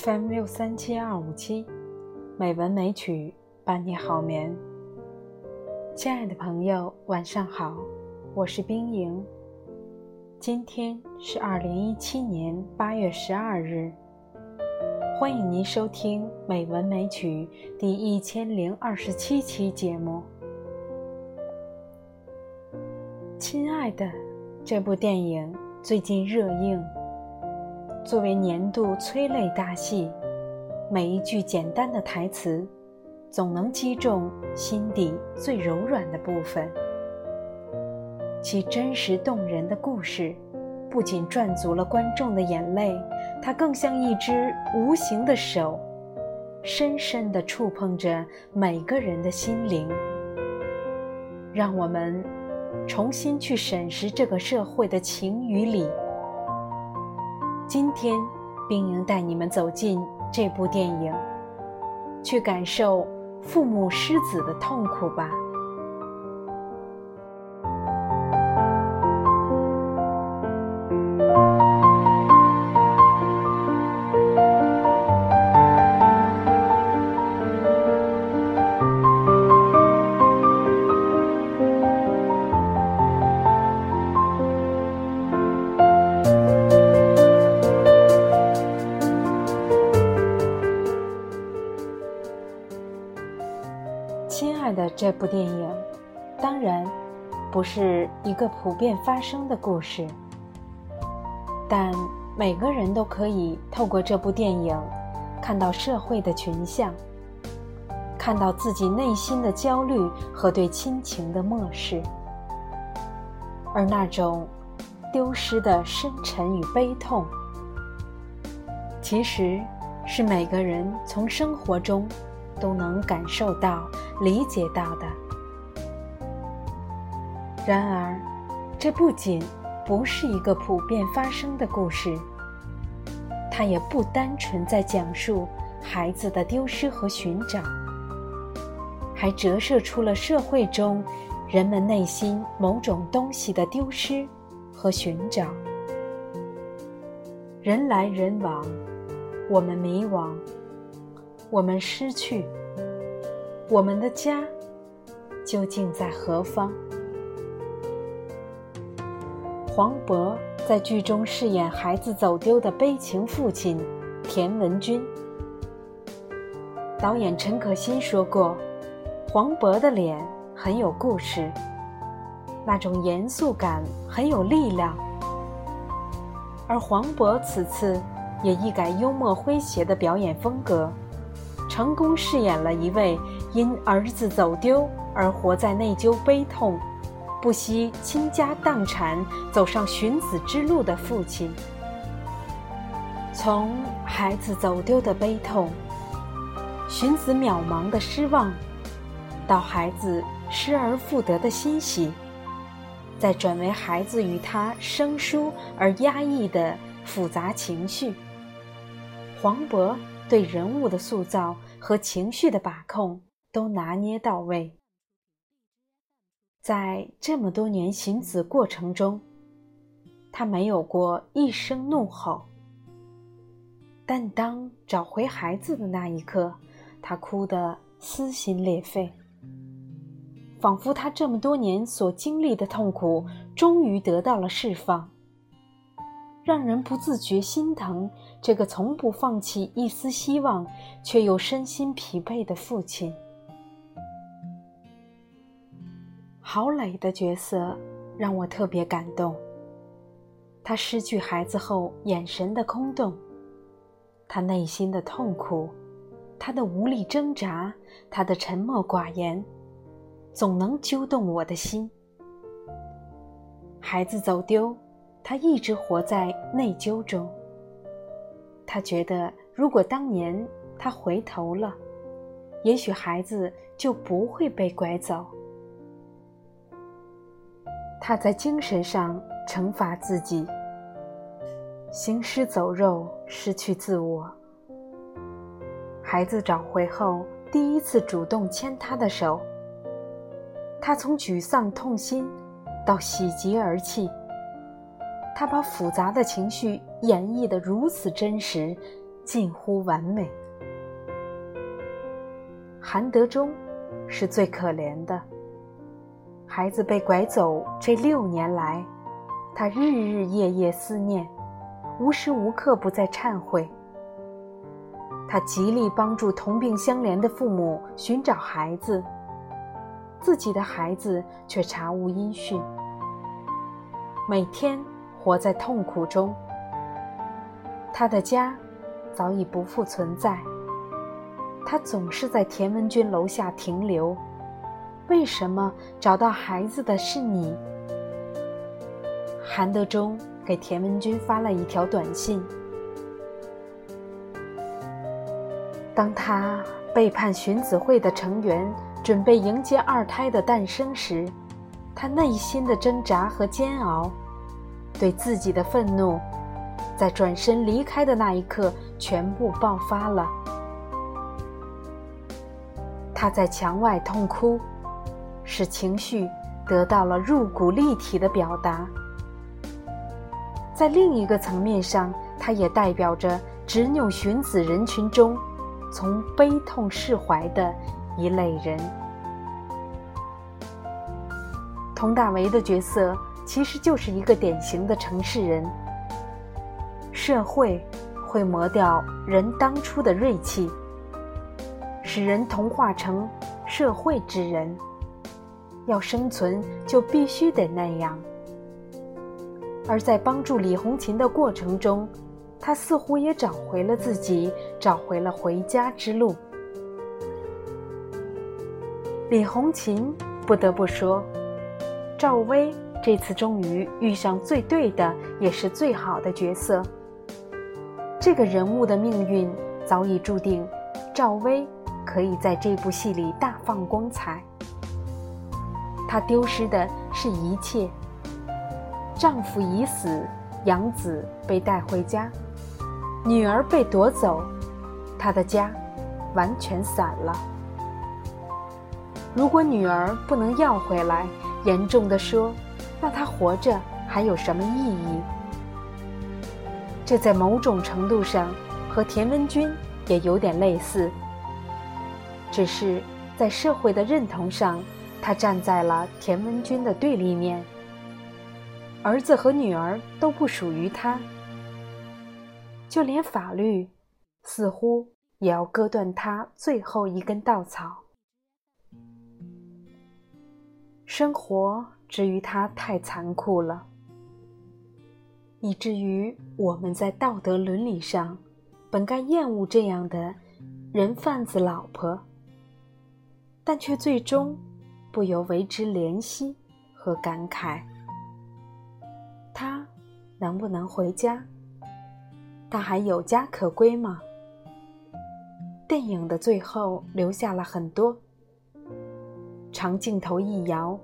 FM 六三七二五七，美文美曲伴你好眠。亲爱的朋友，晚上好，我是冰莹。今天是二零一七年八月十二日，欢迎您收听《美文美曲》第一千零二十七期节目。亲爱的，这部电影最近热映。作为年度催泪大戏，每一句简单的台词，总能击中心底最柔软的部分。其真实动人的故事，不仅赚足了观众的眼泪，它更像一只无形的手，深深地触碰着每个人的心灵。让我们重新去审视这个社会的情与理。今天，冰莹带你们走进这部电影，去感受父母失子的痛苦吧。这部电影当然不是一个普遍发生的故事，但每个人都可以透过这部电影看到社会的群像，看到自己内心的焦虑和对亲情的漠视，而那种丢失的深沉与悲痛，其实是每个人从生活中。都能感受到、理解到的。然而，这不仅不是一个普遍发生的故事，它也不单纯在讲述孩子的丢失和寻找，还折射出了社会中人们内心某种东西的丢失和寻找。人来人往，我们迷惘。我们失去我们的家，究竟在何方？黄渤在剧中饰演孩子走丢的悲情父亲田文军。导演陈可辛说过，黄渤的脸很有故事，那种严肃感很有力量。而黄渤此次也一改幽默诙谐的表演风格。成功饰演了一位因儿子走丢而活在内疚悲痛、不惜倾家荡产走上寻子之路的父亲。从孩子走丢的悲痛、寻子渺茫的失望，到孩子失而复得的欣喜，再转为孩子与他生疏而压抑的复杂情绪，黄渤对人物的塑造。和情绪的把控都拿捏到位，在这么多年寻子过程中，他没有过一声怒吼，但当找回孩子的那一刻，他哭得撕心裂肺，仿佛他这么多年所经历的痛苦终于得到了释放。让人不自觉心疼这个从不放弃一丝希望，却又身心疲惫的父亲。郝蕾的角色让我特别感动。他失去孩子后眼神的空洞，他内心的痛苦，他的无力挣扎，他的沉默寡言，总能揪动我的心。孩子走丢。他一直活在内疚中。他觉得，如果当年他回头了，也许孩子就不会被拐走。他在精神上惩罚自己，行尸走肉，失去自我。孩子找回后，第一次主动牵他的手，他从沮丧痛心到喜极而泣。他把复杂的情绪演绎得如此真实，近乎完美。韩德忠是最可怜的。孩子被拐走这六年来，他日日夜夜思念，无时无刻不在忏悔。他极力帮助同病相怜的父母寻找孩子，自己的孩子却查无音讯，每天活在痛苦中。他的家早已不复存在，他总是在田文军楼下停留。为什么找到孩子的是你？韩德忠给田文军发了一条短信。当他背叛荀子会的成员，准备迎接二胎的诞生时，他内心的挣扎和煎熬，对自己的愤怒，在转身离开的那一刻全部爆发了。他在墙外痛哭。使情绪得到了入骨立体的表达，在另一个层面上，他也代表着执拗荀子人群中从悲痛释怀的一类人。佟大为的角色其实就是一个典型的城市人。社会会磨掉人当初的锐气，使人同化成社会之人。要生存就必须得那样，而在帮助李红琴的过程中，他似乎也找回了自己，找回了回家之路。李红琴不得不说，赵薇这次终于遇上最对的，也是最好的角色。这个人物的命运早已注定，赵薇可以在这部戏里大放光彩。她丢失的是一切。丈夫已死，养子被带回家，女儿被夺走，她的家完全散了。如果女儿不能要回来，严重的说，那他活着还有什么意义？这在某种程度上和田文军也有点类似，只是在社会的认同上。他站在了田文军的对立面，儿子和女儿都不属于他，就连法律似乎也要割断他最后一根稻草。生活之于他太残酷了，以至于我们在道德伦理上本该厌恶这样的人贩子老婆，但却最终。不由为之怜惜和感慨。他能不能回家？他还有家可归吗？电影的最后留下了很多长镜头一摇，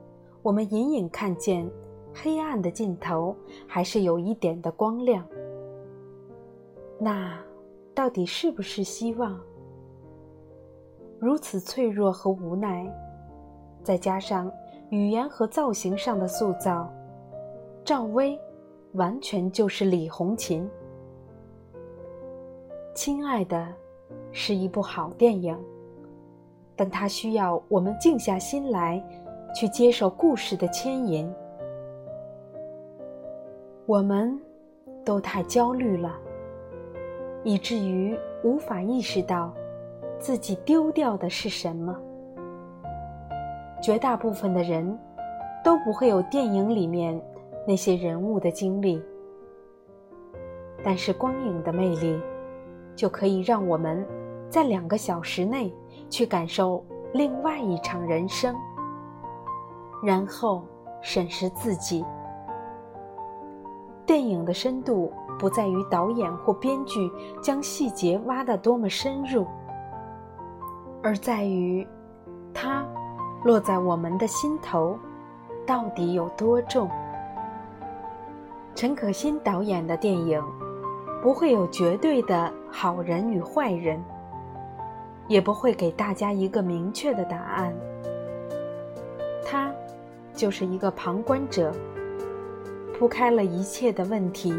我们隐隐看见黑暗的尽头还是有一点的光亮。那到底是不是希望？如此脆弱和无奈。再加上语言和造型上的塑造，赵薇完全就是李红琴。亲爱的，是一部好电影，但它需要我们静下心来，去接受故事的牵引。我们都太焦虑了，以至于无法意识到自己丢掉的是什么。绝大部分的人，都不会有电影里面那些人物的经历，但是光影的魅力，就可以让我们在两个小时内去感受另外一场人生，然后审视自己。电影的深度不在于导演或编剧将细节挖得多么深入，而在于它。落在我们的心头，到底有多重？陈可辛导演的电影，不会有绝对的好人与坏人，也不会给大家一个明确的答案。他就是一个旁观者，铺开了一切的问题，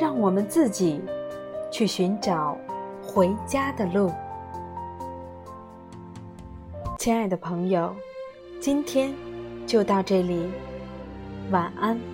让我们自己去寻找回家的路。亲爱的朋友，今天就到这里，晚安。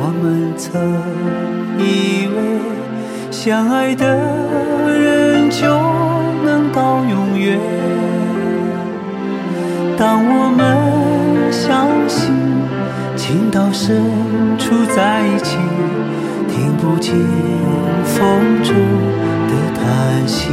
我们曾以为相爱的人就能到永远。当我们相信情到深处在一起，听不见风中的叹息，